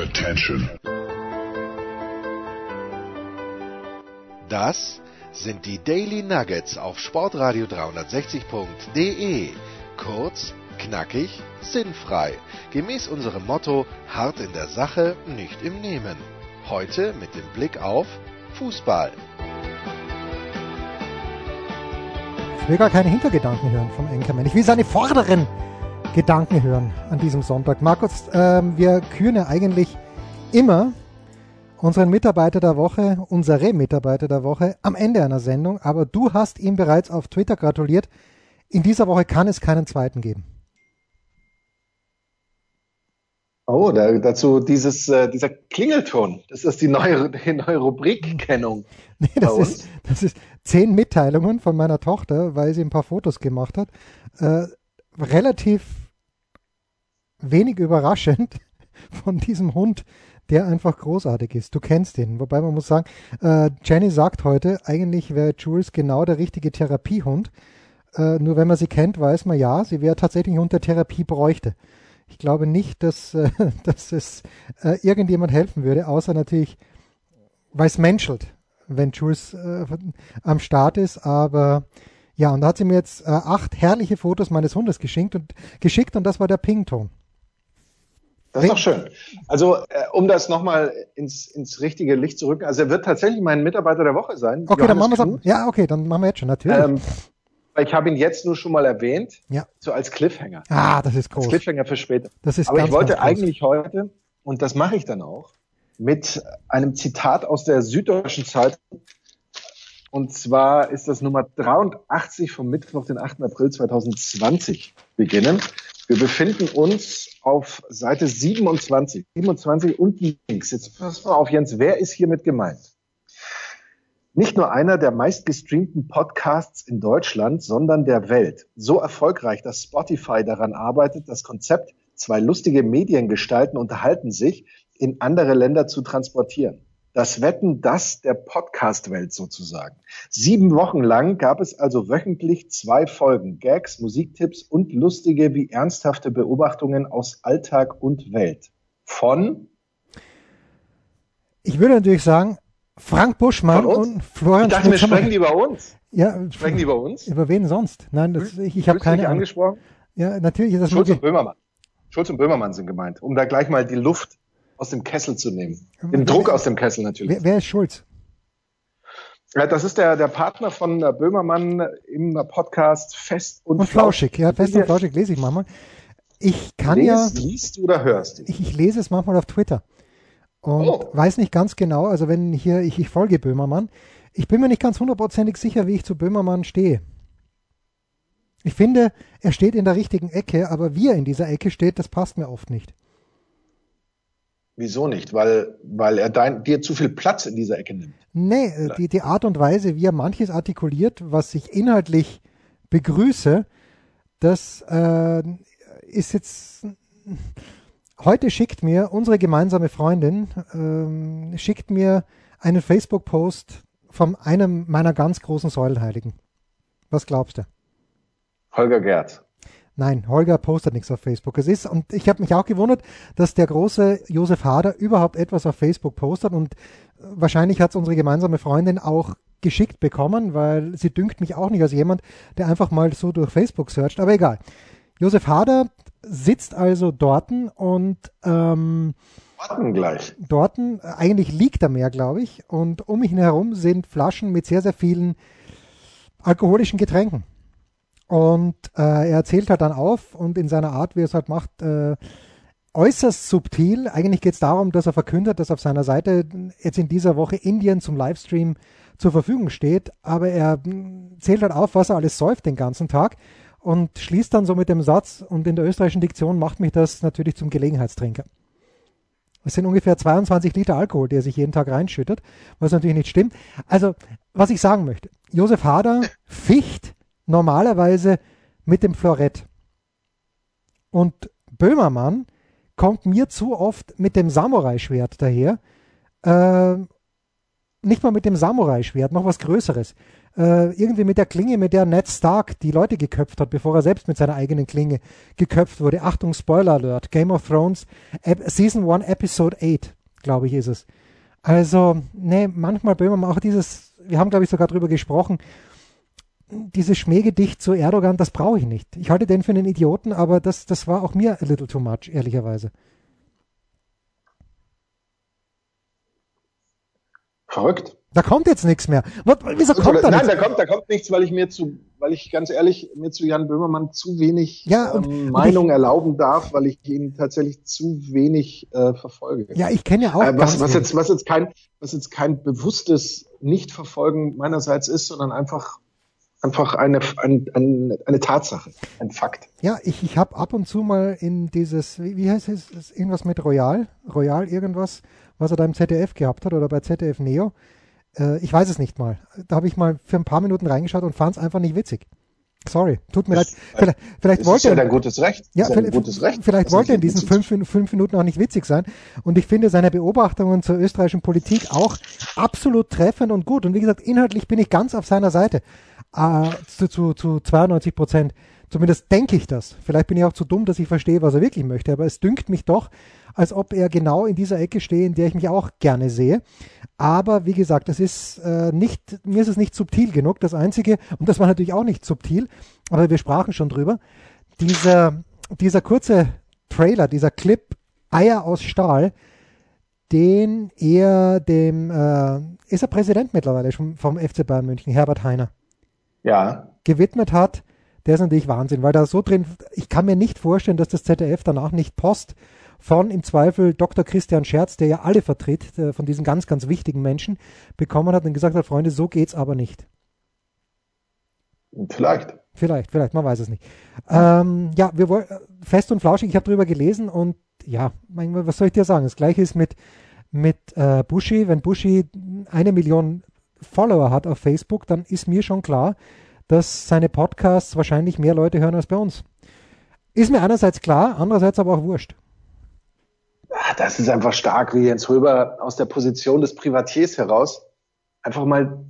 Attention. Das sind die Daily Nuggets auf Sportradio 360.de. Kurz, knackig, sinnfrei. Gemäß unserem Motto: hart in der Sache, nicht im Nehmen. Heute mit dem Blick auf Fußball. Ich will gar keine Hintergedanken hören vom Enkermann. Ich will seine vorderen Gedanken hören an diesem Sonntag. Markus, ähm, wir küren ja eigentlich immer unseren Mitarbeiter der Woche, unsere Mitarbeiter der Woche am Ende einer Sendung, aber du hast ihm bereits auf Twitter gratuliert. In dieser Woche kann es keinen zweiten geben. Oh, da, dazu dieses, äh, dieser Klingelton. Das ist die neue, die neue Rubrikkennung. Nee, das ist, das ist zehn Mitteilungen von meiner Tochter, weil sie ein paar Fotos gemacht hat. Äh, relativ wenig überraschend von diesem Hund, der einfach großartig ist. Du kennst ihn. Wobei man muss sagen, äh, Jenny sagt heute, eigentlich wäre Jules genau der richtige Therapiehund. Äh, nur wenn man sie kennt, weiß man ja, sie wäre tatsächlich ein Hund, der Therapie bräuchte. Ich glaube nicht, dass, äh, dass es äh, irgendjemand helfen würde, außer natürlich, weil es menschelt, wenn Jules äh, am Start ist. Aber ja, und da hat sie mir jetzt äh, acht herrliche Fotos meines Hundes geschickt und, geschickt und das war der Pington. Das ist doch schön. Also, äh, um das nochmal ins, ins richtige Licht zu rücken, also er wird tatsächlich mein Mitarbeiter der Woche sein. Okay, Johannes dann machen wir es Ja, okay, dann machen wir jetzt schon, natürlich. Ähm, ich habe ihn jetzt nur schon mal erwähnt, ja. so als Cliffhanger. Ah, das ist groß. Als Cliffhanger für später. Das ist Aber ganz, ich wollte ganz eigentlich heute, und das mache ich dann auch, mit einem Zitat aus der Süddeutschen Zeitung. Und zwar ist das Nummer 83 vom Mittwoch, den 8. April 2020 beginnen. Wir befinden uns auf Seite 27, 27 und links. Jetzt pass mal auf, Jens, wer ist hiermit gemeint? Nicht nur einer der meistgestreamten Podcasts in Deutschland, sondern der Welt. So erfolgreich, dass Spotify daran arbeitet, das Konzept zwei lustige Mediengestalten unterhalten sich in andere Länder zu transportieren. Das Wetten, das der Podcast-Welt sozusagen. Sieben Wochen lang gab es also wöchentlich zwei Folgen, Gags, Musiktipps und lustige wie ernsthafte Beobachtungen aus Alltag und Welt. Von? Ich würde natürlich sagen, Frank Buschmann und Florian Ich dachte, wir sprechen die über uns. Ja, sprechen die über uns? Über wen sonst? Nein, das, ich, ich habe keine angesprochen. Ja, natürlich ist das Schulz und Böhmermann. Schulz und Böhmermann sind gemeint, um da gleich mal die Luft aus dem Kessel zu nehmen. Den Druck aus dem Kessel natürlich. Wer, wer ist Schulz? Ja, das ist der, der Partner von Böhmermann im Podcast Fest und, und Flauschig. Ja, Fest und Flauschig lese ich manchmal. Ich kann Lies, ja. Liest oder hörst? Ich, ich lese es manchmal auf Twitter. Und oh. weiß nicht ganz genau, also wenn hier, ich, ich folge Böhmermann, ich bin mir nicht ganz hundertprozentig sicher, wie ich zu Böhmermann stehe. Ich finde, er steht in der richtigen Ecke, aber wie er in dieser Ecke steht, das passt mir oft nicht. Wieso nicht? Weil, weil er dein, dir zu viel Platz in dieser Ecke nimmt. Nee, die, die Art und Weise, wie er manches artikuliert, was ich inhaltlich begrüße, das äh, ist jetzt. Heute schickt mir unsere gemeinsame Freundin, ähm, schickt mir einen Facebook-Post von einem meiner ganz großen Säulenheiligen. Was glaubst du? Holger Gerd. Nein, Holger postet nichts auf Facebook. Es ist, und ich habe mich auch gewundert, dass der große Josef Hader überhaupt etwas auf Facebook postet und wahrscheinlich hat es unsere gemeinsame Freundin auch geschickt bekommen, weil sie dünkt mich auch nicht als jemand, der einfach mal so durch Facebook searcht, aber egal. Josef Hader sitzt also dorten und ähm, Dorten gleich. Dorten, eigentlich liegt er mehr, glaube ich, und um ihn herum sind Flaschen mit sehr, sehr vielen alkoholischen Getränken. Und äh, er erzählt halt dann auf und in seiner Art, wie er es halt macht, äh, äußerst subtil. Eigentlich geht es darum, dass er verkündet, dass auf seiner Seite jetzt in dieser Woche Indien zum Livestream zur Verfügung steht. Aber er zählt halt auf, was er alles säuft den ganzen Tag und schließt dann so mit dem Satz, und in der österreichischen Diktion macht mich das natürlich zum Gelegenheitstrinker. Es sind ungefähr 22 Liter Alkohol, der sich jeden Tag reinschüttet, was natürlich nicht stimmt. Also, was ich sagen möchte, Josef Hader ficht normalerweise mit dem Florett. Und Böhmermann kommt mir zu oft mit dem Samurai-Schwert daher. Äh, nicht mal mit dem Samurai-Schwert, noch was Größeres. Äh, irgendwie mit der Klinge, mit der Ned Stark die Leute geköpft hat, bevor er selbst mit seiner eigenen Klinge geköpft wurde. Achtung, Spoiler Alert. Game of Thrones, Ep Season 1, Episode 8, glaube ich, ist es. Also, nee, manchmal Böhmermann auch dieses, wir haben, glaube ich, sogar drüber gesprochen, dieses Schmähgedicht zu Erdogan, das brauche ich nicht. Ich halte den für einen Idioten, aber das, das war auch mir a little too much, ehrlicherweise. Verrückt. Da kommt jetzt nichts mehr. Wieso kommt da Nein, nichts? da kommt, da kommt nichts, weil ich mir zu, weil ich ganz ehrlich mir zu Jan Böhmermann zu wenig Ja, und- ähm, und Meinung ich- erlauben darf, weil ich ihn tatsächlich zu wenig äh, verfolge. Ja, ich kenne ja auch Äh, was, was jetzt, was jetzt kein, was jetzt kein bewusstes Nichtverfolgen meinerseits ist, sondern einfach, einfach eine, ein, ein, eine Tatsache, ein Fakt. Ja, ich, ich habe ab und zu mal in dieses, wie, wie heißt es, irgendwas mit Royal, Royal irgendwas, was er da im ZDF gehabt hat oder bei ZDF Neo. Äh, ich weiß es nicht mal. Da habe ich mal für ein paar Minuten reingeschaut und fand es einfach nicht witzig. Sorry, tut mir leid. Das- Vielleicht, vielleicht ist wollte ja er, dein gutes Recht. Ja, ist ja ein vielleicht, gutes Recht. vielleicht Das wollte er in diesen fünf, fünf Minuten auch nicht witzig sein. Und ich finde seine Beobachtungen zur österreichischen Politik auch absolut treffend und gut. Und wie gesagt, inhaltlich bin ich ganz auf seiner Seite. Äh, zu, zu, zu 92 Prozent. Zumindest denke ich das. Vielleicht bin ich auch zu dumm, dass ich verstehe, was er wirklich möchte. Aber es dünkt mich doch, als ob er genau in dieser Ecke stehe, in der ich mich auch gerne sehe. Aber wie gesagt, es ist äh, nicht, mir ist es nicht subtil genug. Das Einzige, und das war natürlich auch nicht subtil, aber wir sprachen schon drüber, dieser, dieser kurze Trailer, dieser Clip Eier aus Stahl, den er dem, äh, ist er Präsident mittlerweile schon vom FC Bayern München, Herbert Heiner, Ja, gewidmet hat, der ist natürlich Wahnsinn, weil da so drin, ich kann mir nicht vorstellen, dass das ZDF danach nicht Post von im Zweifel Dr. Christian Scherz, der ja alle vertritt, äh, von diesen ganz, ganz wichtigen Menschen, bekommen hat und gesagt hat, Freunde, so geht's aber nicht. vielleicht. Vielleicht, vielleicht, man weiß es nicht. Ähm, ja, wir wollen fest und flauschig, ich habe drüber gelesen und ja, mein, was soll ich dir sagen? Das gleiche ist mit, mit äh, Bushi. Wenn Bushi eine Million Follower hat auf Facebook, dann ist mir schon klar, dass seine Podcasts wahrscheinlich mehr Leute hören als bei uns. Ist mir einerseits klar, andererseits aber auch wurscht. Ah, Das ist einfach stark, wie Jens Röber aus der Position des Privatiers heraus einfach mal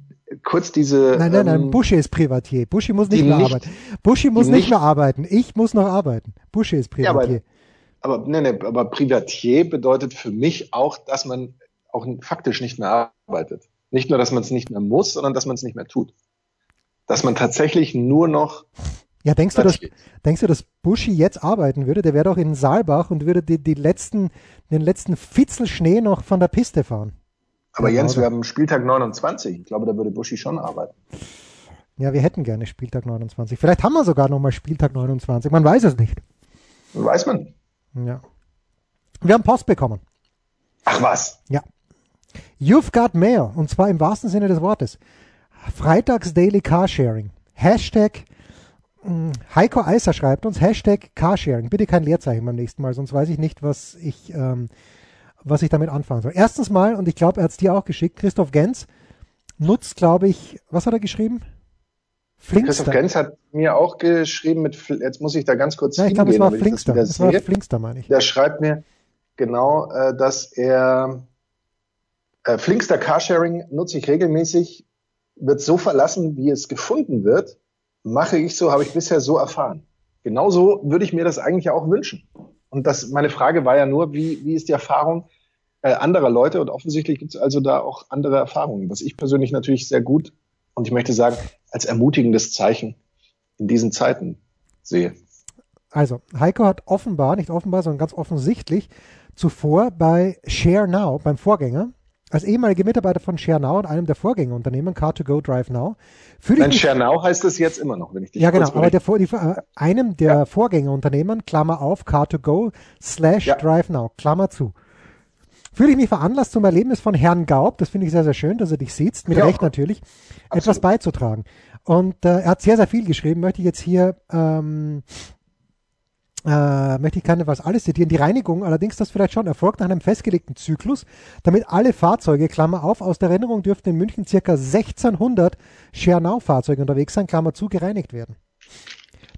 kurz diese. Nein, nein, nein, ähm, Bushi ist Privatier. Bushi muss nicht mehr nicht- arbeiten. Bushi muss nicht nicht- mehr arbeiten. Ich muss noch arbeiten. Bushi ist Ja, aber- Privatier. Aber, nee, nee, aber Privatier bedeutet für mich auch, dass man auch faktisch nicht mehr arbeitet. Nicht nur, dass man es nicht mehr muss, sondern dass man es nicht mehr tut. Dass man tatsächlich nur noch Ja, denkst du, dass, denkst du, dass Buschi jetzt arbeiten würde? Der wäre doch in Saalbach und würde die, die letzten, den letzten Fitzel Schnee noch von der Piste fahren. Aber Jens, wir haben Spieltag 29. Ich glaube, da würde Buschi schon arbeiten. Ja, wir hätten gerne Spieltag 29. Vielleicht haben wir sogar noch mal Spieltag 29. Man weiß es nicht. Weiß man. Ja. Wir haben Post bekommen. Ach was. Ja. You've got mail. Und zwar im wahrsten Sinne des Wortes. Freitags Daily Carsharing. Hashtag mh, Heiko Eiser schreibt uns Hashtag Carsharing. Bitte kein Leerzeichen beim nächsten Mal, sonst weiß ich nicht, was ich, ähm, was ich damit anfangen soll. Erstens mal, und ich glaube, er hat es dir auch geschickt, Christoph Gens nutzt, glaube ich, was hat er geschrieben? Christoph Flinkster. Gens hat mir auch geschrieben mit, jetzt muss ich da ganz kurz Ja, ich glaube, es war das Flinkster. wieder Es war. Flinkster, meine ich. Der schreibt mir genau, äh, dass er äh, Flinkster Carsharing nutze ich regelmäßig, wird so verlassen, wie es gefunden wird. Mache ich so, habe ich bisher so erfahren. Genauso würde ich mir das eigentlich auch wünschen. Und das, meine Frage war ja nur, wie, wie ist die Erfahrung äh, anderer Leute? Und offensichtlich gibt es also da auch andere Erfahrungen, was ich persönlich natürlich sehr gut und ich möchte sagen, als ermutigendes Zeichen in diesen Zeiten sehe. Also, Heiko hat offenbar, nicht offenbar, sondern ganz offensichtlich zuvor bei Share Now, beim Vorgänger, als ehemaliger Mitarbeiter von Share Now und einem der Vorgängerunternehmen, Car2Go Drive Now, fühle ich Nein, Schernau heißt es jetzt immer noch, wenn ich dich Ja, genau. Aber der, die, äh, einem der Vorgängerunternehmen, Klammer auf, Car2Go, slash Ja. Drive Now, Klammer zu. Fühle ich mich veranlasst zum Erlebnis von Herrn Gaub, das finde ich sehr, sehr schön, dass er dich sieht, mit Ja. Recht natürlich, etwas beizutragen. Und äh, er hat sehr, sehr viel geschrieben, möchte ich jetzt hier, ähm, äh, möchte ich keine was alles zitieren. Die Reinigung allerdings, das vielleicht schon, erfolgt nach einem festgelegten Zyklus, damit alle Fahrzeuge, Klammer auf, aus der Erinnerung dürften in München circa 1600 Schernau-Fahrzeuge unterwegs sein, Klammer zu, gereinigt werden.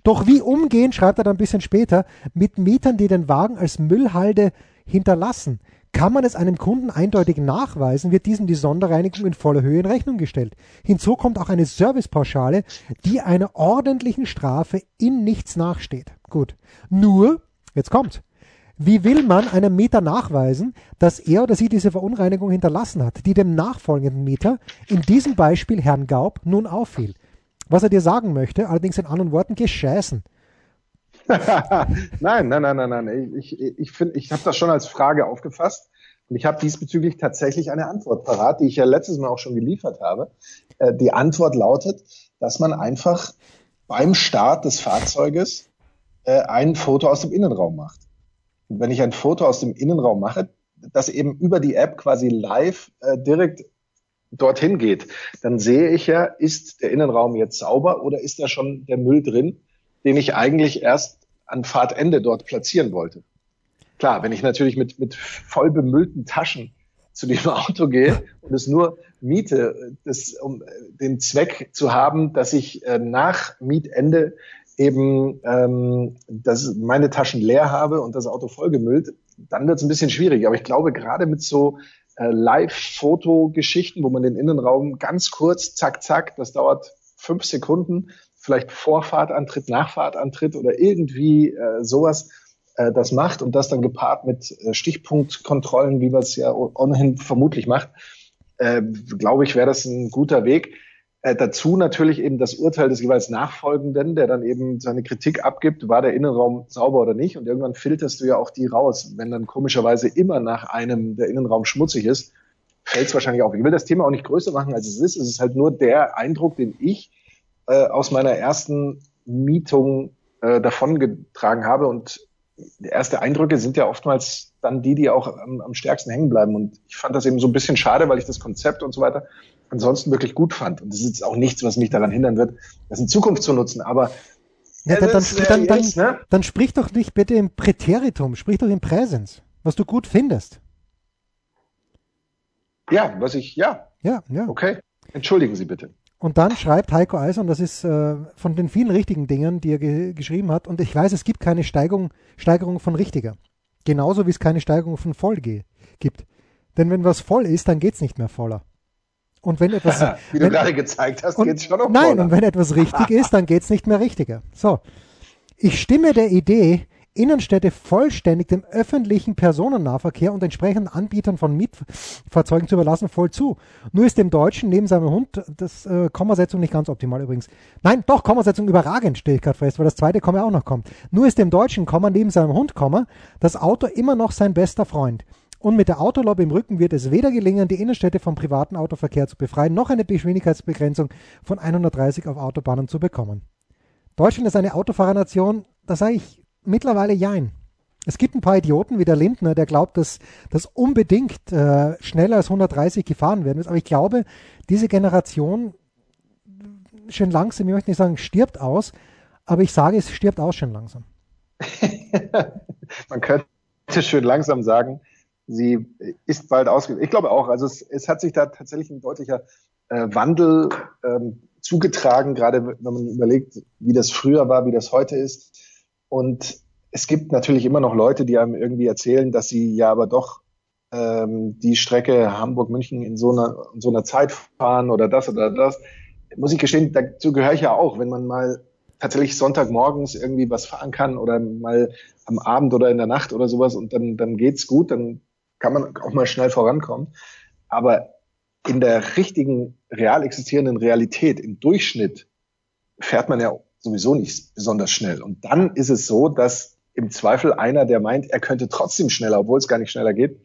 Doch wie umgehen, schreibt er dann ein bisschen später, mit Mietern, die den Wagen als Müllhalde hinterlassen? Kann man es einem Kunden eindeutig nachweisen, wird diesem die Sonderreinigung in voller Höhe in Rechnung gestellt. Hinzu kommt auch eine Servicepauschale, die einer ordentlichen Strafe in nichts nachsteht. Gut. Nur, jetzt kommt. Wie will man einem Mieter nachweisen, dass er oder sie diese Verunreinigung hinterlassen hat, die dem nachfolgenden Mieter, in diesem Beispiel Herrn Gaub, nun auffiel? Was er dir sagen möchte, allerdings in anderen Worten, gescheißen. nein, nein, nein, nein, nein. Ich, ich, ich finde, ich habe das schon als Frage aufgefasst und ich habe diesbezüglich tatsächlich eine Antwort parat, die ich ja letztes Mal auch schon geliefert habe. Äh, die Antwort lautet, dass man einfach beim Start des Fahrzeuges äh, ein Foto aus dem Innenraum macht. Und wenn ich ein Foto aus dem Innenraum mache, das eben über die App quasi live äh, direkt dorthin geht, dann sehe ich ja, ist der Innenraum jetzt sauber oder ist da schon der Müll drin? Den ich eigentlich erst an Fahrtende dort platzieren wollte. Klar, wenn ich natürlich mit, mit voll bemüllten Taschen zu dem Auto gehe und es nur miete, das, um den Zweck zu haben, dass ich äh, nach Mietende eben ähm, dass meine Taschen leer habe und das Auto vollgemüllt, dann wird es ein bisschen schwierig. Aber ich glaube, gerade mit so äh, Live-Foto-Geschichten, wo man den Innenraum ganz kurz, zack, zack, das dauert fünf Sekunden, vielleicht Vorfahrtantritt, Nachfahrtantritt oder irgendwie äh, sowas äh, das macht und das dann gepaart mit äh, Stichpunktkontrollen, wie man es ja ohnehin vermutlich macht, äh, glaube ich, wäre das ein guter Weg. Äh, dazu natürlich eben das Urteil des jeweils Nachfolgenden, der dann eben seine Kritik abgibt, war der Innenraum sauber oder nicht. Und irgendwann filterst du ja auch die raus. Wenn dann komischerweise immer nach einem der Innenraum schmutzig ist, fällt es wahrscheinlich auf. Ich will das Thema auch nicht größer machen, als es ist. Es ist halt nur der Eindruck, den ich äh, aus meiner ersten Mietung äh, davongetragen habe. Und erste Eindrücke sind ja oftmals dann die, die auch am, am stärksten hängen bleiben. Und ich fand das eben so ein bisschen schade, weil ich das Konzept und so weiter ansonsten wirklich gut fand. Und das ist jetzt auch nichts, was mich daran hindern wird, das in Zukunft zu nutzen. Aber ja, dann, dann, dann, dann, ne? dann sprich doch nicht bitte im Präteritum, sprich doch im Präsens, was du gut findest. Ja, was ich, ja. Ja, ja. Okay. Entschuldigen Sie bitte. Und dann schreibt Heiko Eisen, und das ist äh, von den vielen richtigen Dingen, die er ge geschrieben hat, und ich weiß, es gibt keine Steigerung, Steigerung von richtiger. Genauso wie es keine Steigerung von voll gibt. Denn wenn was voll ist, dann geht's nicht mehr voller. Und wenn etwas. wie du gerade gezeigt hast, geht's schon noch Nein, voller. und wenn etwas richtig ist, dann geht's nicht mehr richtiger. So. Ich stimme der Idee, Innenstädte vollständig dem öffentlichen Personennahverkehr und entsprechenden Anbietern von Mietfahrzeugen zu überlassen, voll zu. Nur ist dem Deutschen neben seinem Hund, das äh, Kommasetzung nicht ganz optimal übrigens. Nein, doch, Kommasetzung überragend, stelle ich gerade fest, weil das zweite Komma auch noch kommt. Nur ist dem Deutschen, Komma, neben seinem Hund, Komma, das Auto immer noch sein bester Freund. Und mit der Autolobby im Rücken wird es weder gelingen, die Innenstädte vom privaten Autoverkehr zu befreien, noch eine Geschwindigkeitsbegrenzung von 130 auf Autobahnen zu bekommen. Deutschland ist eine Autofahrernation, da sage ich mittlerweile jein. Es gibt ein paar Idioten wie der Lindner, der glaubt, dass das unbedingt äh, schneller als 130 gefahren werden muss. Aber ich glaube, diese Generation schön langsam, ich möchte nicht sagen, stirbt aus, aber ich sage, es stirbt aus schön langsam. Man könnte schön langsam sagen, sie ist bald ausgegangen. Ich glaube auch, also es, es, hat sich da tatsächlich ein deutlicher äh, Wandel ähm, zugetragen, gerade wenn man überlegt, wie das früher war, wie das heute ist. Und es gibt natürlich immer noch Leute, die einem irgendwie erzählen, dass sie ja aber doch ähm, die Strecke Hamburg-München in so einer, in so einer Zeit fahren oder das oder das. Muss ich gestehen, dazu gehöre ich ja auch, wenn man mal tatsächlich Sonntagmorgens irgendwie was fahren kann oder mal am Abend oder in der Nacht oder sowas und dann, dann geht's gut, dann kann man auch mal schnell vorankommen. Aber in der richtigen, real existierenden Realität, im Durchschnitt, fährt man ja sowieso nicht besonders schnell. Und dann ist es so, dass im Zweifel einer, der meint, er könnte trotzdem schneller, obwohl es gar nicht schneller geht,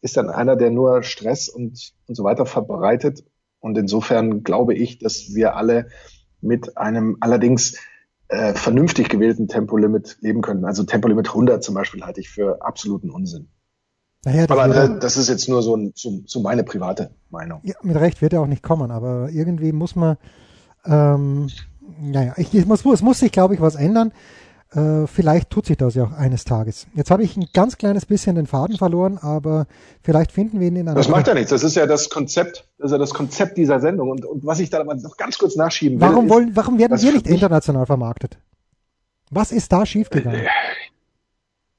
ist dann einer, der nur Stress und, und so weiter verbreitet. Und insofern glaube ich, dass wir alle mit einem allerdings äh, vernünftig gewählten Tempolimit leben können. Also Tempolimit 100 zum Beispiel halte ich für absoluten Unsinn. Naja, das aber äh, das ist jetzt nur so, ein, so, so meine private Meinung. Ja, mit Recht wird er auch nicht kommen, aber irgendwie muss man ähm, naja, ich, ich muss, es muss sich, glaube ich, was ändern. Äh, vielleicht tut sich das ja auch eines Tages. Jetzt habe ich ein ganz kleines bisschen den Faden verloren, aber vielleicht finden wir ihn in einer. Das macht ja nichts. Das ist ja das Konzept, das ist ja das Konzept dieser Sendung. Und, und was ich da aber noch ganz kurz nachschieben will. Warum wollen, warum werden wir nicht international vermarktet? Was ist da schiefgegangen?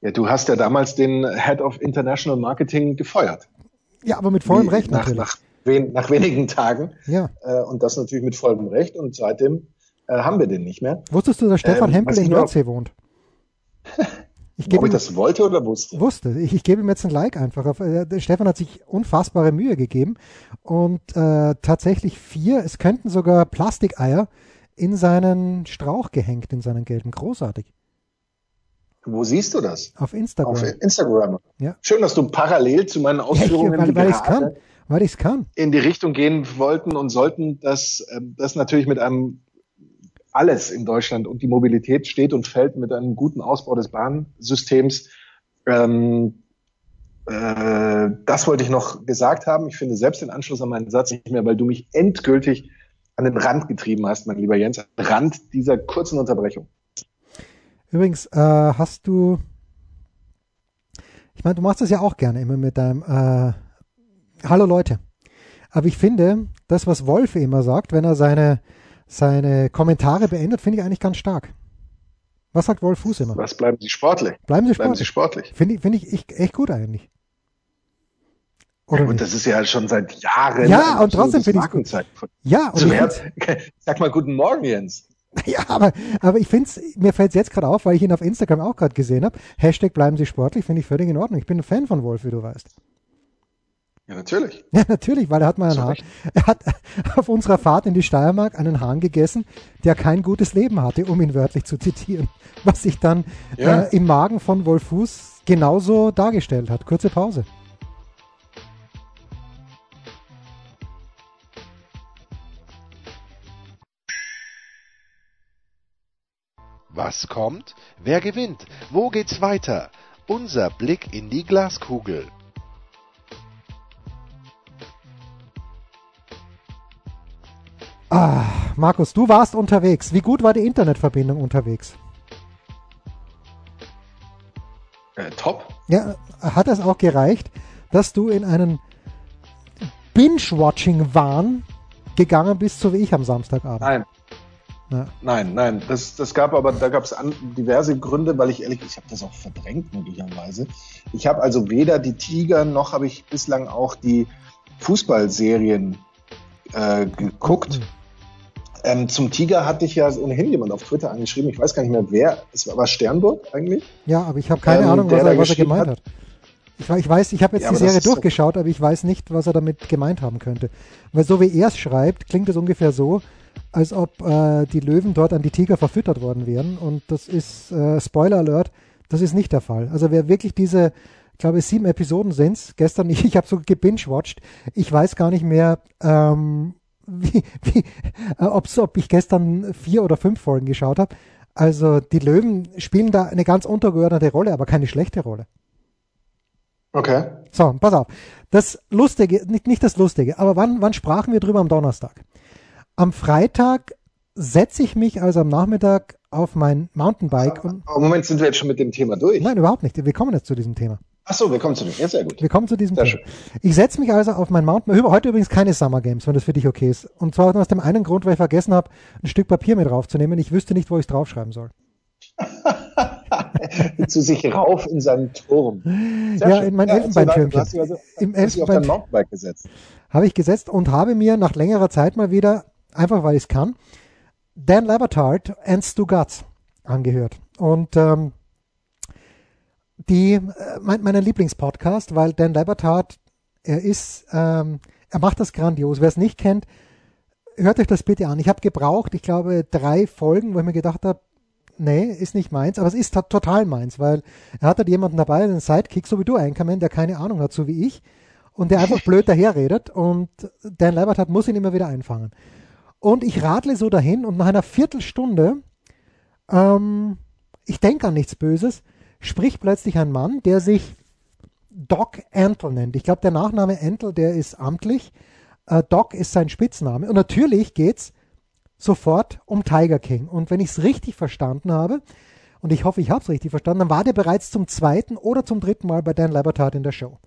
Ja, du hast ja damals den Head of International Marketing gefeuert. Ja, aber mit vollem Recht nach, natürlich. Nach, wen, nach wenigen Tagen. Ja. Äh, und das natürlich mit vollem Recht. Und seitdem äh, haben wir den nicht mehr. Wusstest du, dass Stefan Ähm, Hempel ich in Wörthsee wohnt? Ich Ob gebe ich ihm, das wollte oder wusste. wusste, ich, ich gebe ihm jetzt ein Like einfach. Auf, äh, Stefan hat sich unfassbare Mühe gegeben und äh, tatsächlich vier, es könnten sogar Plastikeier in seinen Strauch gehängt, in seinen gelben. Großartig. Wo siehst du das? Auf Instagram. Auf Instagram. Ja. Schön, dass du parallel zu meinen ja, ich, Ausführungen weil weil ich kann. Weil ich es kann. in die Richtung gehen wollten und sollten, dass ähm, das natürlich mit einem alles in Deutschland und die Mobilität steht und fällt mit einem guten Ausbau des Bahnsystems. Ähm, äh, das wollte ich noch gesagt haben. Ich finde selbst den Anschluss an meinen Satz nicht mehr, weil du mich endgültig an den Rand getrieben hast, mein lieber Jens, an den Rand dieser kurzen Unterbrechung. Übrigens, äh, hast du, ich meine, du machst das ja auch gerne immer mit deinem, äh, hallo Leute. Aber ich finde, das, was Wolf immer sagt, wenn er seine, seine Kommentare beendet, finde ich eigentlich ganz stark. Was sagt Wolf Fuß immer? Was bleiben Sie sportlich? Bleiben Sie Bleiben Sie sportlich. sportlich. Finde ich, finde ich echt- gut eigentlich. Oder Und nicht? das ist ja schon seit Jahren. Ja, und trotzdem finde ich's gut. Markenzeichen von Ja, und ich Sag mal guten Morgen, Jens. Ja, aber, aber ich finde es, mir fällt es jetzt gerade auf, weil ich ihn auf Instagram auch gerade gesehen habe. Hashtag bleiben Sie sportlich, finde ich völlig in Ordnung. Ich bin ein Fan von Wolf, wie du weißt. Ja, natürlich. Ja, natürlich, weil er hat mal einen Hahn. Er hat auf unserer Fahrt in die Steiermark einen Hahn gegessen, der kein gutes Leben hatte, um ihn wörtlich zu zitieren. Was sich dann Ja. äh, im Magen von Wolfuß genauso dargestellt hat. Kurze Pause. Was kommt? Wer gewinnt? Wo geht's weiter? Unser Blick in die Glaskugel. Ah, Markus, du warst unterwegs. Wie gut war die Internetverbindung unterwegs? Äh, top. Ja, hat es auch gereicht, dass du in einen Binge-Watching-Wahn gegangen bist, so wie ich am Samstagabend? Nein. Ja. Nein, nein, das, das gab aber, da gab es diverse Gründe, weil ich ehrlich, ich habe das auch verdrängt möglicherweise. Ich habe also weder die Tiger noch habe ich bislang auch die Fußballserien äh, geguckt. Ähm, zum Tiger hatte ich ja ohnehin jemand auf Twitter angeschrieben. Ich weiß gar nicht mehr wer. Es war, war Sternburg eigentlich. Ja, aber ich habe keine Ähm, Ahnung, was er, was er gemeint hat. Ich, wei- ich weiß, ich habe jetzt Ja, die Serie ist so- durchgeschaut, aber ich weiß nicht, was er damit gemeint haben könnte. Weil so wie er es schreibt, klingt es ungefähr so, als ob äh, die Löwen dort an die Tiger verfüttert worden wären. Und das ist, äh, Spoiler Alert, das ist nicht der Fall. Also wer wirklich diese, ich glaube sieben Episoden sind's, gestern, ich, ich habe so gebingewatcht, ich weiß gar nicht mehr, ähm, wie, wie, äh, ob ich gestern vier oder fünf Folgen geschaut habe. Also die Löwen spielen da eine ganz untergeordnete Rolle, aber keine schlechte Rolle. Okay. So, pass auf. Das Lustige, nicht, nicht das Lustige, aber wann, wann sprachen wir drüber am Donnerstag? Am Freitag setze ich mich also am Nachmittag auf mein Mountainbike und Aber Moment, sind wir jetzt schon mit dem Thema durch? nein, überhaupt nicht. Wir kommen jetzt zu diesem Thema. Ach so, wir kommen zu dem. Ja, sehr gut. Wir kommen zu diesem Sehr Thema. Ich setze mich also auf mein Mountainbike. Heute übrigens keine Summer Games, wenn das für dich okay ist. Und zwar aus dem einen Grund, weil ich vergessen habe, ein Stück Papier mit draufzunehmen. Ich wüsste nicht, wo ich es draufschreiben soll. zu sich rauf in seinen Turm. Sehr Ja, schön. in mein weiter. Elfenbeintürmchen. Dich also, Im hast dich auf dein Elfenbein- Mountainbike gesetzt. habe ich gesetzt und habe mir nach längerer Zeit mal wieder, einfach weil ich es kann, Dan Labertard and Stu Guts angehört. Und ähm, die, äh, mein, meinen Lieblingspodcast, weil Dan Labertard, er ist, ähm, er macht das grandios. Wer es nicht kennt, hört euch das bitte an. Ich habe gebraucht, ich glaube, drei Folgen, wo ich mir gedacht habe, nee, ist nicht meins, aber es ist to- total meins, weil er hat halt jemanden dabei, einen Sidekick, so wie du, Einkommen, der keine Ahnung hat, so wie ich, und der einfach blöd daherredet und Dan Leibert hat, muss ihn immer wieder einfangen. Und ich radle so dahin und nach einer Viertelstunde, ähm, ich denke an nichts Böses, spricht plötzlich ein Mann, der sich Doc Antle nennt. Ich glaube, der Nachname Antle, der ist amtlich. Äh, Doc ist sein Spitzname. Und natürlich geht's sofort um Tiger King. Und wenn ich es richtig verstanden habe, und ich hoffe, ich habe es richtig verstanden, dann war der bereits zum zweiten oder zum dritten Mal bei Dan Lebertard in der Show.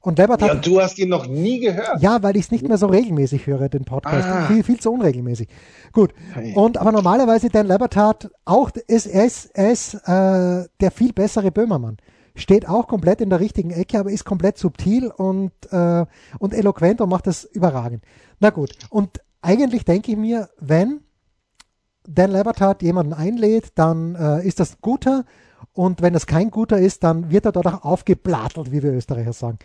Und Lebertard Ja, und du hast ihn noch nie gehört. ja, weil ich es nicht mehr so regelmäßig höre, den Podcast. Ah. Viel, viel zu unregelmäßig. Gut. Und aber normalerweise Dan Lebertard auch ist, er ist, er ist äh, der viel bessere Böhmermann. steht auch komplett in der richtigen Ecke, aber ist komplett subtil und, äh, und eloquent und macht das überragend. Na gut, und eigentlich denke ich mir, wenn Dan Lebertat jemanden einlädt, dann äh, ist das guter und wenn das kein guter ist, dann wird er dort auch aufgeblattelt, wie wir Österreicher sagen.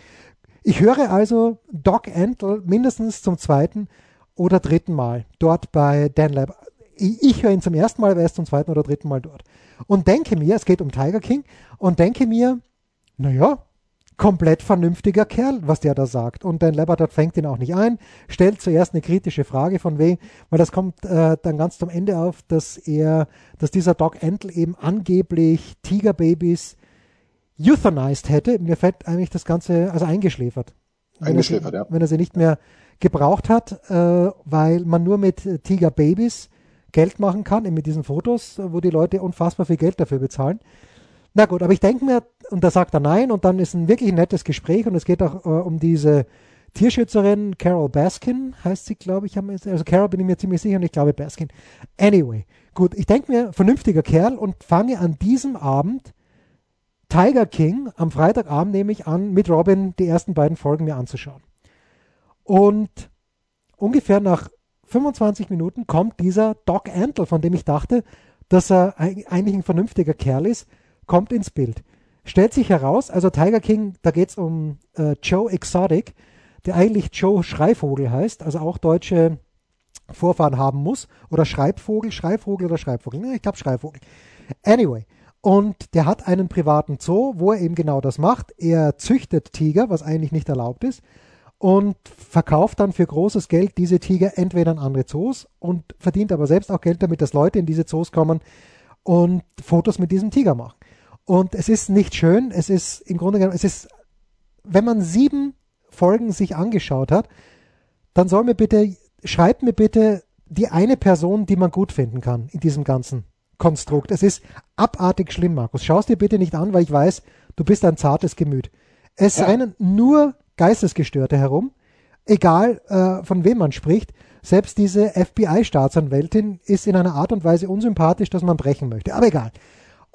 Ich höre also Doc Antle mindestens zum zweiten oder dritten Mal dort bei Dan Lab. Ich, ich höre ihn zum ersten Mal, aber erst zum zweiten oder dritten Mal dort. Und denke mir, es geht um Tiger King, und denke mir, naja, komplett vernünftiger Kerl, was der da sagt. Und Dan Lebertat fängt ihn auch nicht ein, stellt zuerst eine kritische Frage von wem, weil das kommt äh, dann ganz zum Ende auf, dass er, dass dieser Doc Antle eben angeblich Tigerbabys euthanized hätte. Mir fällt eigentlich das Ganze, also eingeschläfert. Eingeschläfert, wenn ja. Wenn er sie nicht mehr gebraucht hat, äh, weil man nur mit Tigerbabys Geld machen kann, eben mit diesen Fotos, wo die Leute unfassbar viel Geld dafür bezahlen. Na gut, aber ich denke mir, und da sagt er nein, und dann ist ein wirklich nettes Gespräch und es geht auch äh, um diese Tierschützerin Carol Baskin, heißt sie, glaube ich. Also Carol bin ich mir ziemlich sicher und ich glaube Baskin. Anyway, gut, ich denke mir, vernünftiger Kerl und fange an diesem Abend Tiger King, am Freitagabend nehme ich an, mit Robin die ersten beiden Folgen mir anzuschauen. Und ungefähr nach 25 Minuten kommt dieser Doc Antle, von dem ich dachte, dass er eigentlich ein vernünftiger Kerl ist, kommt ins Bild. Stellt sich heraus, also Tiger King, da geht es um äh, Joe Exotic, der eigentlich Joe Schreivogel heißt, also auch deutsche Vorfahren haben muss. Oder Schreibvogel, Schreivogel oder Schreibvogel. Ich glaube Schreivogel. Anyway. Und der hat einen privaten Zoo, wo er eben genau das macht. Er züchtet Tiger, was eigentlich nicht erlaubt ist, und verkauft dann für großes Geld diese Tiger entweder an andere Zoos und verdient aber selbst auch Geld damit, dass Leute in diese Zoos kommen und Fotos mit diesem Tiger machen. Und es ist nicht schön, es ist im Grunde genommen, es ist, wenn man sieben Folgen sich angeschaut hat, dann soll mir bitte, schreibt mir bitte die eine Person, die man gut finden kann in diesem ganzen Konstrukt. Es ist abartig schlimm, Markus. Schau es dir bitte nicht an, weil ich weiß, du bist ein zartes Gemüt. Es ja. rennen nur Geistesgestörte herum, egal äh, von wem man spricht. Selbst diese FBI-Staatsanwältin ist in einer Art und Weise unsympathisch, dass man brechen möchte. Aber egal.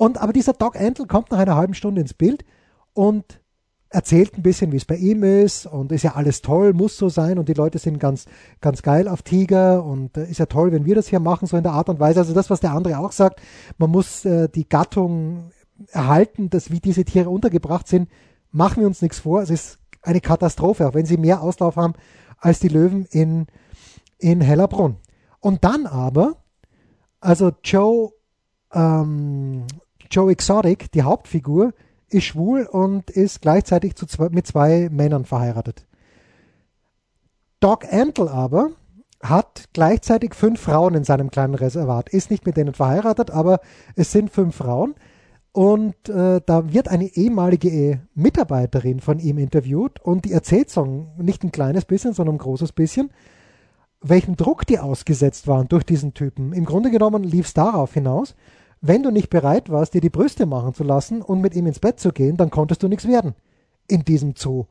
Und aber dieser Doc Antle kommt nach einer halben Stunde ins Bild und erzählt ein bisschen, wie es bei ihm ist und ist ja alles toll, muss so sein und die Leute sind ganz, ganz geil auf Tiger und äh, ist ja toll, wenn wir das hier machen, so in der Art und Weise. Also das, was der andere auch sagt, man muss äh, die Gattung erhalten, dass wie diese Tiere untergebracht sind, machen wir uns nichts vor. Es ist eine Katastrophe, auch wenn sie mehr Auslauf haben als die Löwen in, in Hellerbrunn. Und dann aber, also Joe, ähm, Joe Exotic, die Hauptfigur, ist schwul und ist gleichzeitig zwei, mit zwei Männern verheiratet. Doc Antle aber hat gleichzeitig fünf Frauen in seinem kleinen Reservat, ist nicht mit denen verheiratet, aber es sind fünf Frauen. Und äh, da wird eine ehemalige Mitarbeiterin von ihm interviewt und die erzählt so nicht ein kleines bisschen, sondern ein großes bisschen, welchem Druck die ausgesetzt waren durch diesen Typen. Im Grunde genommen lief es darauf hinaus, wenn du nicht bereit warst, dir die Brüste machen zu lassen und mit ihm ins Bett zu gehen, dann konntest du nichts werden in diesem Zoo.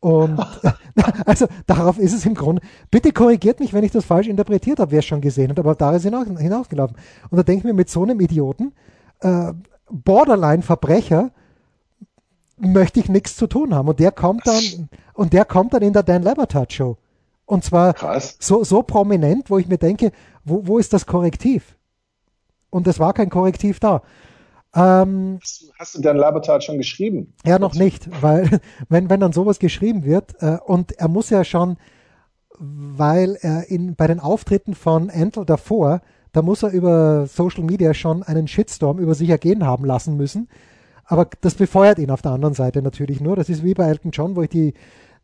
Und also darauf ist es im Grunde. Bitte korrigiert mich, wenn ich das falsch interpretiert habe, wer es schon gesehen hat, aber da ist hinaus, hinausgelaufen. Und da denke ich mir, mit so einem Idioten, äh, Borderline-Verbrecher, möchte ich nichts zu tun haben. Und der kommt dann, und der kommt dann in der Dan Lebertat Show. Und zwar so, so prominent, wo ich mir denke, wo, wo ist das Korrektiv? Und es war kein Korrektiv da. Ähm, hast, du, hast du Dan Labertat schon geschrieben? Ja, noch nicht, weil wenn, wenn dann sowas geschrieben wird äh, und er muss ja schon, weil er in, bei den Auftritten von Antle davor, da muss er über Social Media schon einen Shitstorm über sich ergehen haben lassen müssen. Aber das befeuert ihn auf der anderen Seite natürlich nur. Das ist wie bei Elton John, wo ich die,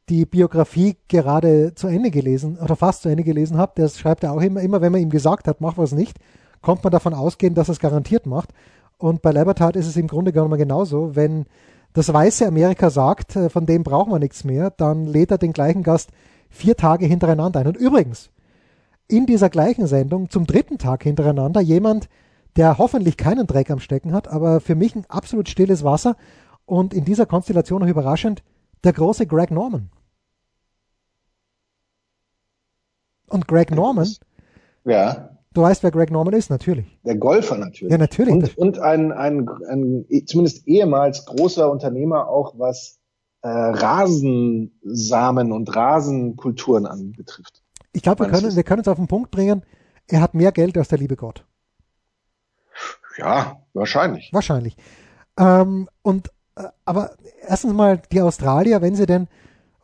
die Biografie gerade zu Ende gelesen oder fast zu Ende gelesen habe. Das schreibt er auch immer, immer wenn man ihm gesagt hat, mach was nicht, kommt man davon ausgehen, dass es garantiert macht. Und bei Labertat ist es im Grunde genommen genauso. Wenn das weiße Amerika sagt, äh, von dem brauchen wir nichts mehr, dann lädt er den gleichen Gast vier Tage hintereinander ein. Und übrigens, in dieser gleichen Sendung zum dritten Tag hintereinander jemand, der hoffentlich keinen Dreck am Stecken hat, aber für mich ein absolut stilles Wasser und in dieser Konstellation auch überraschend, der große Greg Norman. Und Greg Norman ja Du weißt, wer Greg Norman ist, natürlich. Der Golfer natürlich. Ja, natürlich. Und, und ein, ein, ein, zumindest ehemals großer Unternehmer auch, was äh, Rasensamen und Rasenkulturen anbetrifft. Ich glaube, wir können, wir können es auf den Punkt bringen, er hat mehr Geld als der liebe Gott. Ja, wahrscheinlich. Wahrscheinlich. Ähm, und äh, aber erstens mal die Australier, wenn sie denn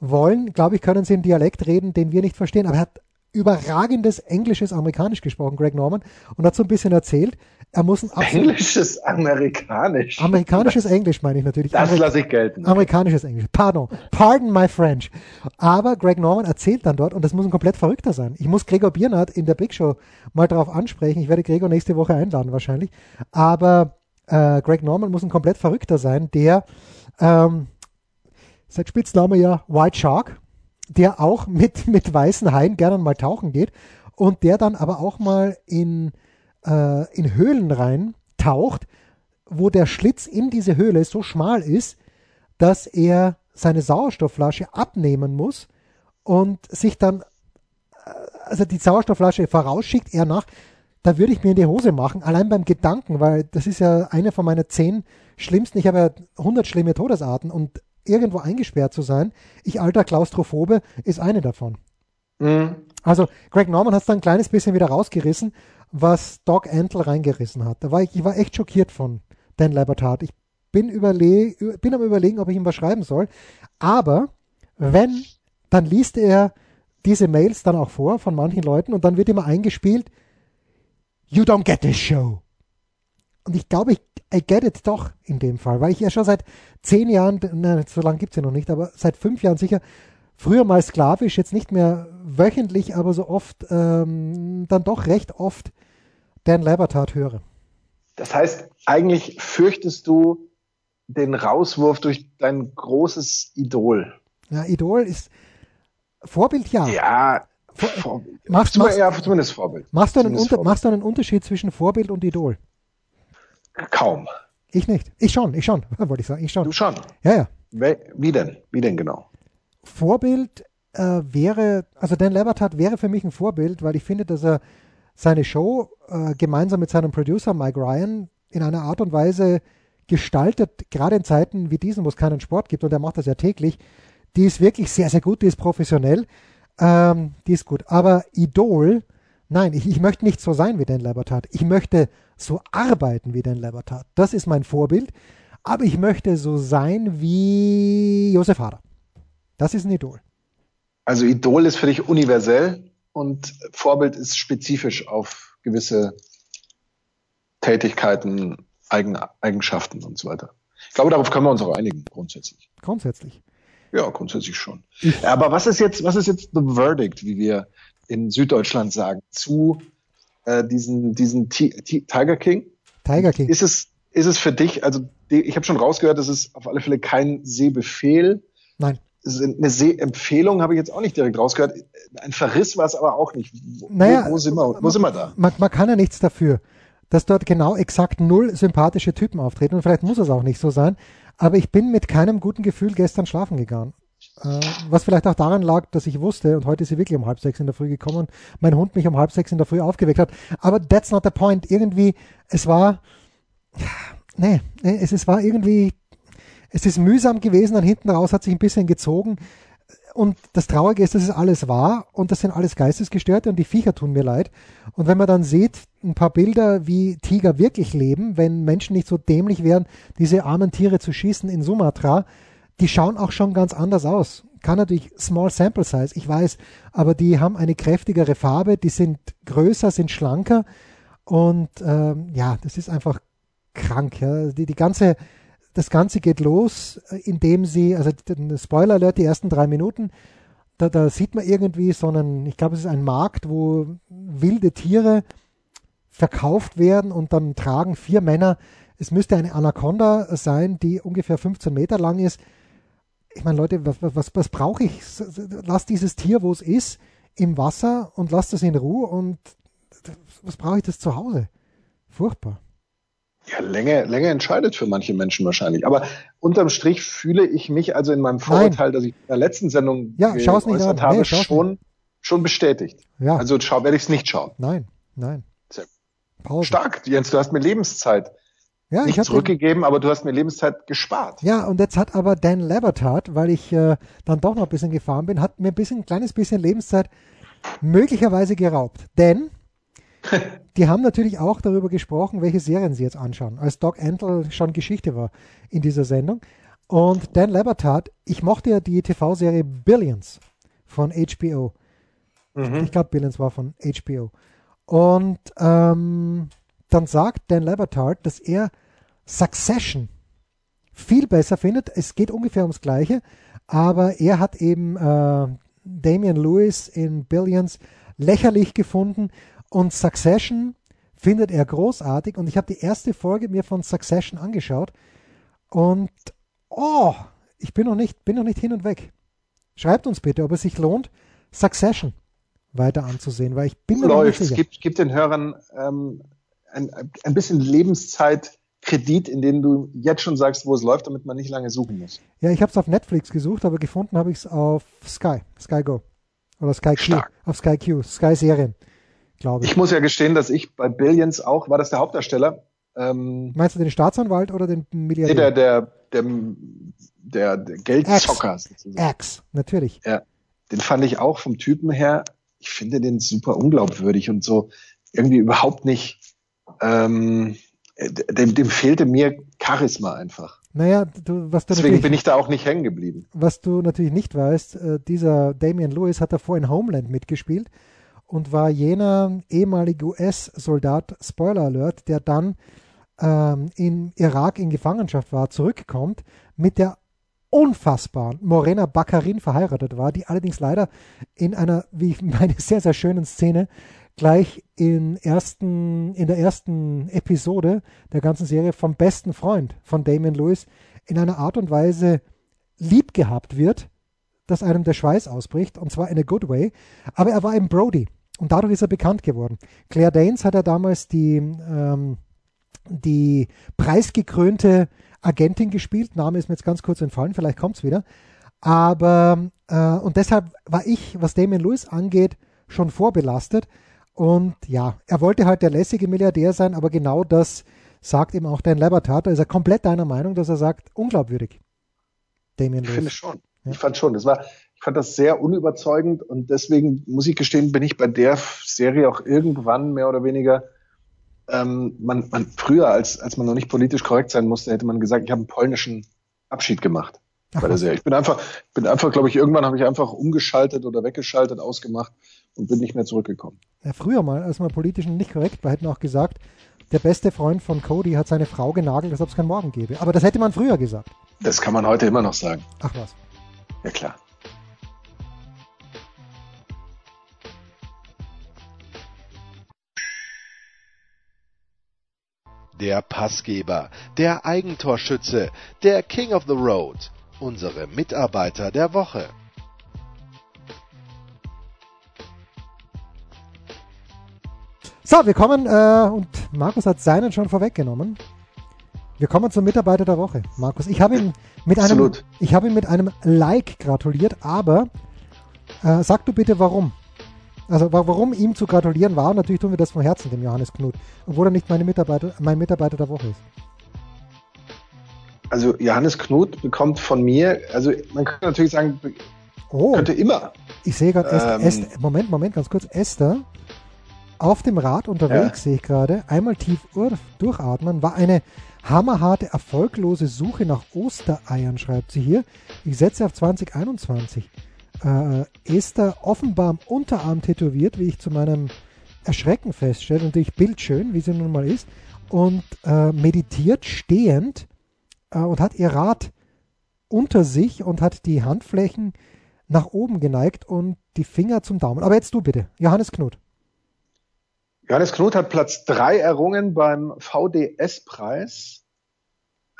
wollen, glaube ich, können sie einen Dialekt reden, den wir nicht verstehen. Aber er hat überragendes englisches Amerikanisch gesprochen, Greg Norman, und hat so ein bisschen erzählt, er muss ein Englisches Amerikanisch. Amerikanisches Englisch meine ich natürlich. Das Amerik lasse ich gelten. Amerikanisches Englisch. Pardon. Pardon my French. Aber Greg Norman erzählt dann dort, und das muss ein komplett verrückter sein. Ich muss Gregor Biernat in der Big Show mal darauf ansprechen. Ich werde Gregor nächste Woche einladen wahrscheinlich. Aber äh, Greg Norman muss ein komplett verrückter sein, der ähm, sein Spitzname ja White Shark, der auch mit, mit weißen Haien gerne mal tauchen geht und der dann aber auch mal in, äh, in Höhlen rein taucht, wo der Schlitz in diese Höhle so schmal ist, dass er seine Sauerstoffflasche abnehmen muss und sich dann, äh, also die Sauerstoffflasche vorausschickt, er nach, da würde ich mir in die Hose machen, allein beim Gedanken, weil das ist ja eine von meinen zehn schlimmsten, ich habe ja 100 schlimme Todesarten und irgendwo eingesperrt zu sein, ich alter Klaustrophobe, ist eine davon. Mhm. Also Greg Norman hat es dann ein kleines bisschen wieder rausgerissen, was Doc Antle reingerissen hat. Da war ich, ich war echt schockiert von Dan Labertat. Ich bin, überle bin am überlegen, ob ich ihm was schreiben soll. Aber wenn, dann liest er diese Mails dann auch vor von manchen Leuten und dann wird immer eingespielt, You don't get this show. Und ich glaube, ich I get it doch in dem Fall, weil ich ja schon seit zehn Jahren, na, so lange gibt es ja noch nicht, aber seit fünf Jahren sicher, früher mal sklavisch, jetzt nicht mehr wöchentlich, aber so oft, ähm, dann doch recht oft Dan Labertat höre. Das heißt, eigentlich fürchtest du den Rauswurf durch dein großes Idol. Ja, Idol ist Vorbild, ja. Ja, Vor, machst, machst, ja, zumindest Vorbild. Machst du, einen Unter, machst du einen Unterschied zwischen Vorbild und Idol? Kaum. Ich nicht. Ich schon, ich schon, wollte ich sagen. Ich schon. Du schon? Ja, ja. Wie denn? Wie denn genau? Vorbild äh, wäre, also Dan Lebertat wäre für mich ein Vorbild, weil ich finde, dass er seine Show äh, gemeinsam mit seinem Producer Mike Ryan in einer Art und Weise gestaltet, gerade in Zeiten wie diesen, wo es keinen Sport gibt, und er macht das ja täglich, die ist wirklich sehr, sehr gut, die ist professionell, ähm, die ist gut. Aber Idol, nein, ich, ich möchte nicht so sein wie Dan Lebertat. Ich möchte so arbeiten wie Dan Lebertat. Das ist mein Vorbild. Aber ich möchte so sein wie Josef Hader. Das ist ein Idol. Also Idol ist für dich universell und Vorbild ist spezifisch auf gewisse Tätigkeiten, Eigen, Eigenschaften und so weiter. Ich glaube, darauf können wir uns auch einigen, grundsätzlich. Grundsätzlich. Ja, grundsätzlich schon. Aber was ist jetzt, was ist jetzt the verdict, wie wir in Süddeutschland sagen, zu äh, diesen, diesen T T Tiger King? Tiger King. Ist es, ist es für dich, also die, ich habe schon rausgehört, das ist auf alle Fälle kein Sehbefehl. Nein. Eine Sehempfehlung habe ich jetzt auch nicht direkt rausgehört. Ein Verriss war es aber auch nicht. Wo, naja, wo, sind, wir, wo sind wir da? Man, man kann ja nichts dafür, dass dort genau exakt null sympathische Typen auftreten und vielleicht muss es auch nicht so sein. Aber ich bin mit keinem guten Gefühl gestern schlafen gegangen. Äh, was vielleicht auch daran lag, dass ich wusste, und heute ist sie wirklich um halb sechs in der Früh gekommen, mein Hund mich um halb sechs in der Früh aufgeweckt hat. Aber that's not the point. Irgendwie, es war, nee, es, es war irgendwie, es ist mühsam gewesen, dann hinten raus hat sich ein bisschen gezogen. Und das Traurige ist, dass es alles war und das sind alles Geistesgestörte und die Viecher tun mir leid. Und wenn man dann sieht, ein paar Bilder, wie Tiger wirklich leben, wenn Menschen nicht so dämlich wären, diese armen Tiere zu schießen in Sumatra, die schauen auch schon ganz anders aus. Kann natürlich Small Sample Size, ich weiß, aber die haben eine kräftigere Farbe, die sind größer, sind schlanker und ähm, ja, das ist einfach krank. Ja. Die, die ganze, das Ganze geht los, äh, indem sie, also Spoiler Alert, die ersten drei Minuten, da, da sieht man irgendwie so einen, ich glaube, es ist ein Markt, wo wilde Tiere verkauft werden und dann tragen vier Männer, es müsste eine Anaconda sein, die ungefähr 15 Meter lang ist. Ich meine, Leute, was, was, was brauche ich? Lass dieses Tier, wo es ist, im Wasser und lass das in Ruhe und was brauche ich das zu Hause? Furchtbar. Ja, Länge, Länge entscheidet für manche Menschen wahrscheinlich. Aber unterm Strich fühle ich mich also in meinem Vorurteil, das ich in der letzten Sendung ja, geäußert habe, nee, schon, schon bestätigt. Ja. Also schau, werde ich es nicht schauen. Nein, nein. Pause. Stark, Jens, du hast mir Lebenszeit ja, nicht zurückgegeben, aber du hast mir Lebenszeit gespart. Ja, und jetzt hat aber Dan Labertat, weil ich äh, dann doch noch ein bisschen gefahren bin, hat mir ein bisschen, ein kleines bisschen Lebenszeit möglicherweise geraubt. Denn die haben natürlich auch darüber gesprochen, welche Serien sie jetzt anschauen, als Doc Antle schon Geschichte war in dieser Sendung. Und Dan Labertat, ich mochte ja die TV-Serie Billions von HBO. Mhm. Ich glaube, Billions war von HBO. Und ähm, dann sagt Dan Labertard, dass er Succession viel besser findet. Es geht ungefähr ums Gleiche, aber er hat eben äh, Damian Lewis in Billions lächerlich gefunden und Succession findet er großartig. Und ich habe die erste Folge mir von Succession angeschaut und oh, ich bin noch nicht, bin noch nicht hin und weg. Schreibt uns bitte, ob es sich lohnt, Succession weiter anzusehen, weil ich bin mir Läuft. nicht sicher. Gibt, gibt den Hörern ähm, ein, ein bisschen Lebenszeitkredit, in dem du jetzt schon sagst, wo es läuft, damit man nicht lange suchen muss. Ja, ich habe es auf Netflix gesucht, aber gefunden habe ich es auf Sky, Sky Go oder Sky Q, Stark. auf Sky Q, Sky Serien, glaube ich. Ich muss ja gestehen, dass ich bei Billions auch, war das der Hauptdarsteller? Ähm, Meinst du den Staatsanwalt oder den Milliardär? Nee, der, der, der, der, der Geldzocker. Axe, natürlich. Ja, den fand ich auch vom Typen her ich finde den super unglaubwürdig und so irgendwie überhaupt nicht, ähm, dem, dem fehlte mir Charisma einfach. Naja, du, was du Deswegen bin ich da auch nicht hängen geblieben. Was du natürlich nicht weißt, äh, dieser Damian Lewis hat davor in Homeland mitgespielt und war jener ehemalige US-Soldat, Spoiler Alert, der dann ähm, in Irak in Gefangenschaft war, zurückkommt mit der unfassbaren Morena Baccarin verheiratet war, die allerdings leider in einer, wie ich meine, sehr, sehr schönen Szene gleich in, ersten, in der ersten Episode der ganzen Serie vom besten Freund von Damien Lewis in einer Art und Weise lieb gehabt wird, dass einem der Schweiß ausbricht, und zwar in a good way. Aber er war im Brody und dadurch ist er bekannt geworden. Claire Danes hat er damals die, ähm, die preisgekrönte Agentin gespielt. Name ist mir jetzt ganz kurz entfallen, vielleicht kommt es wieder. Aber, äh, und deshalb war ich, was Damien Lewis angeht, schon vorbelastet. Und ja, er wollte halt der lässige Milliardär sein, aber genau das sagt ihm auch Dan Labertat. Da ist er komplett deiner Meinung, dass er sagt, unglaubwürdig. Damien Lewis. Ich finde schon. Ja. Ich fand schon. Das war, ich fand das sehr unüberzeugend und deswegen muss ich gestehen, bin ich bei der Serie auch irgendwann mehr oder weniger ähm, man, man früher, als, als man noch nicht politisch korrekt sein musste, hätte man gesagt, ich habe einen polnischen Abschied gemacht Ach, bei der Serie. Ich bin einfach, bin einfach, glaube ich, irgendwann habe ich einfach umgeschaltet oder weggeschaltet, ausgemacht und bin nicht mehr zurückgekommen. Ja, früher mal, als man politisch nicht korrekt war, hätten auch gesagt, der beste Freund von Cody hat seine Frau genagelt, als ob es keinen Morgen gäbe. Aber das hätte man früher gesagt. Das kann man heute immer noch sagen. Ach was. Ja klar. der Passgeber, der Eigentorschütze, der King of the Road, unsere Mitarbeiter der Woche. So, wir kommen, äh, und Markus hat seinen schon vorweggenommen. Wir kommen zum Mitarbeiter der Woche. Markus, ich habe ihn mit einem, ich habe ihn mit einem Like gratuliert, aber äh, sag du bitte warum. Also warum ihm zu gratulieren war, natürlich tun wir das vom Herzen, dem Johannes Knut. Obwohl er nicht meine Mitarbeiter, mein Mitarbeiter der Woche ist. Also Johannes Knut bekommt von mir, also man könnte natürlich sagen, oh, könnte immer. Ich sehe gerade, ähm, Moment, Moment, ganz kurz, Esther auf dem Rad unterwegs, ja. sehe ich gerade, einmal tief durchatmen, war eine hammerharte, erfolglose Suche nach Ostereiern, schreibt sie hier. Ich setze auf 2021 äh, Esther offenbar am Unterarm tätowiert, wie ich zu meinem Erschrecken feststelle, natürlich bildschön, wie sie nun mal ist, und äh, meditiert stehend äh, und hat ihr Rad unter sich und hat die Handflächen nach oben geneigt und die Finger zum Daumen. Aber jetzt du bitte, Johannes Knut. Johannes Knut hat Platz 3 errungen beim VDS-Preis,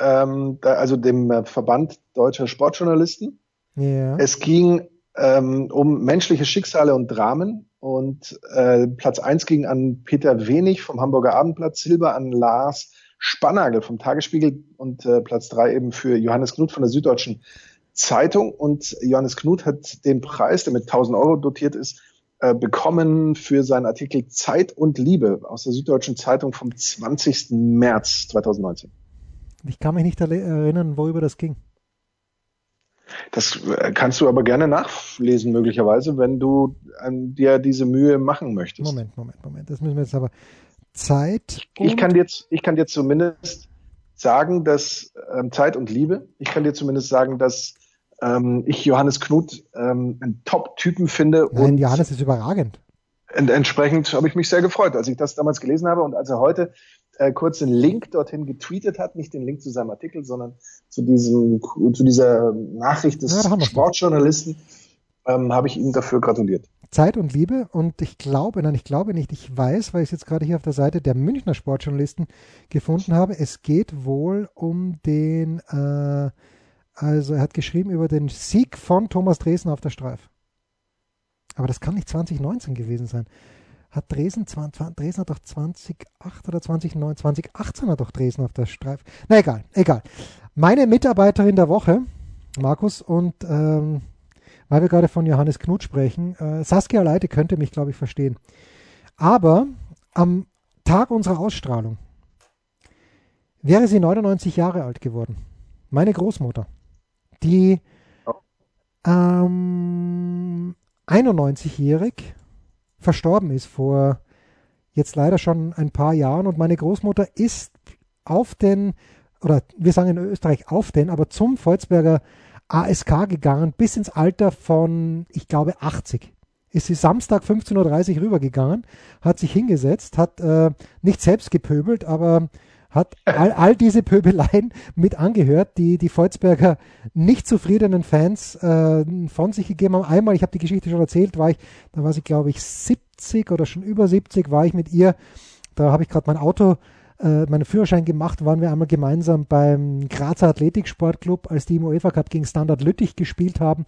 ähm, also dem äh, Verband Deutscher Sportjournalisten. Ja. Es ging ähm, um menschliche Schicksale und Dramen. Und äh, Platz eins ging an Peter Wenig vom Hamburger Abendblatt, Silber an Lars Spannagel vom Tagesspiegel und äh, Platz drei eben für Johannes Knut von der Süddeutschen Zeitung. Und Johannes Knut hat den Preis, der mit 1000 Euro dotiert ist, äh, bekommen für seinen Artikel Zeit und Liebe aus der Süddeutschen Zeitung vom 20. März 2019. Ich kann mich nicht erinnern, worüber das ging. Das äh, kannst du aber gerne nachlesen, möglicherweise, wenn du an dir diese Mühe machen möchtest. Moment, Moment, Moment. Das müssen wir jetzt aber Zeit. Ich kann dir, ich kann dir zumindest sagen, dass ähm, Zeit und Liebe, ich kann dir zumindest sagen, dass ähm, ich Johannes Knut ähm, einen Top-Typen finde. Nein, und Johannes ist überragend. Ent entsprechend habe ich mich sehr gefreut, als ich das damals gelesen habe und als er heute äh, kurz den Link dorthin getweetet hat, nicht den Link zu seinem Artikel, sondern zu diesem zu dieser Nachricht des ja, Sportjournalisten, ähm, habe ich ihm dafür gratuliert. Zeit und Liebe und ich glaube, nein, ich glaube nicht, ich weiß, weil ich es jetzt gerade hier auf der Seite der Münchner Sportjournalisten gefunden habe, es geht wohl um den äh, also er hat geschrieben über den Sieg von Thomas Dresen auf der Streif. Aber das kann nicht 2019 gewesen sein. Hat Dresden, Dresden hat doch 2008 oder 2009, 2018 hat doch Dresden auf der Streif. Na egal, egal. Meine Mitarbeiterin der Woche, Markus, und ähm, weil wir gerade von Johannes Knut sprechen, äh, Saskia Leite könnte mich, glaube ich, verstehen. Aber am Tag unserer Ausstrahlung wäre sie 99 Jahre alt geworden. Meine Großmutter die ähm, 91-jährig verstorben ist vor jetzt leider schon ein paar Jahren und meine Großmutter ist auf den, oder wir sagen in Österreich auf den, aber zum Volzberger ASK gegangen bis ins Alter von, ich glaube, 80 ist sie Samstag 15.30 Uhr rübergegangen, hat sich hingesetzt, hat äh, nicht selbst gepöbelt, aber hat all, all diese Pöbeleien mit angehört, die die Volzberger nicht zufriedenen Fans äh, von sich gegeben haben. Einmal, ich habe die Geschichte schon erzählt, war ich, da war sie glaube ich 70 oder schon über 70, war ich mit ihr, da habe ich gerade mein Auto äh, meinen Führerschein gemacht, waren wir einmal gemeinsam beim Grazer Athletiksportclub, als die im UEFA Cup gegen Standard Lüttich gespielt haben.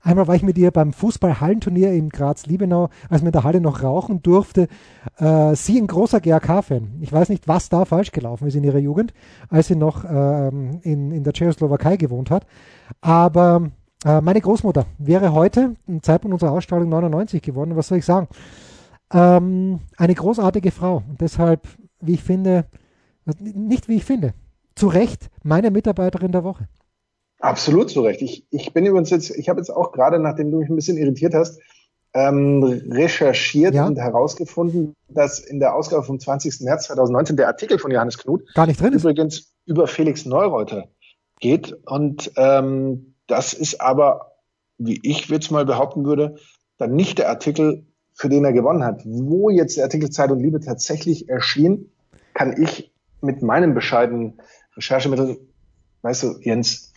Einmal war ich mit ihr beim Fußball-Hallenturnier in Graz-Liebenau, als man in der Halle noch rauchen durfte. Äh, sie ein großer GRK-Fan. Ich weiß nicht, was da falsch gelaufen ist in ihrer Jugend, als sie noch ähm, in, in der Tschechoslowakei gewohnt hat. Aber äh, meine Großmutter wäre heute, im Zeitpunkt unserer Ausstrahlung 99 geworden. Was soll ich sagen? Ähm, eine großartige Frau. Und deshalb, wie ich finde, nicht wie ich finde, zu Recht meine Mitarbeiterin der Woche. Absolut zu Recht. Ich, ich bin übrigens jetzt, ich habe jetzt auch gerade, nachdem du mich ein bisschen irritiert hast, ähm, recherchiert ja. und herausgefunden, dass in der Ausgabe vom 20. März 2019 der Artikel von Johannes Knut gar nicht drin ist. übrigens über Felix Neureuter geht. Und ähm, das ist aber, wie ich jetzt mal behaupten würde, dann nicht der Artikel, für den er gewonnen hat. Wo jetzt der Artikel Zeit und Liebe tatsächlich erschien, kann ich mit meinen bescheidenen Recherchemitteln, weißt du, Jens,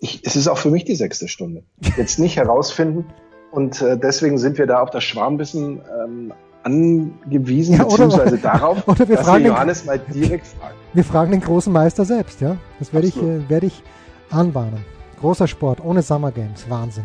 ich, es ist auch für mich die sechste Stunde. Jetzt nicht herausfinden. Und äh, deswegen sind wir da auf das Schwarmbissen ähm, angewiesen, ja, oder, beziehungsweise darauf, oder wir dass fragen wir Johannes den, mal direkt fragen. Wir fragen den großen Meister selbst, ja. Das werde ich, äh, werde ich anbahnen. Großer Sport, ohne Summer Games. Wahnsinn.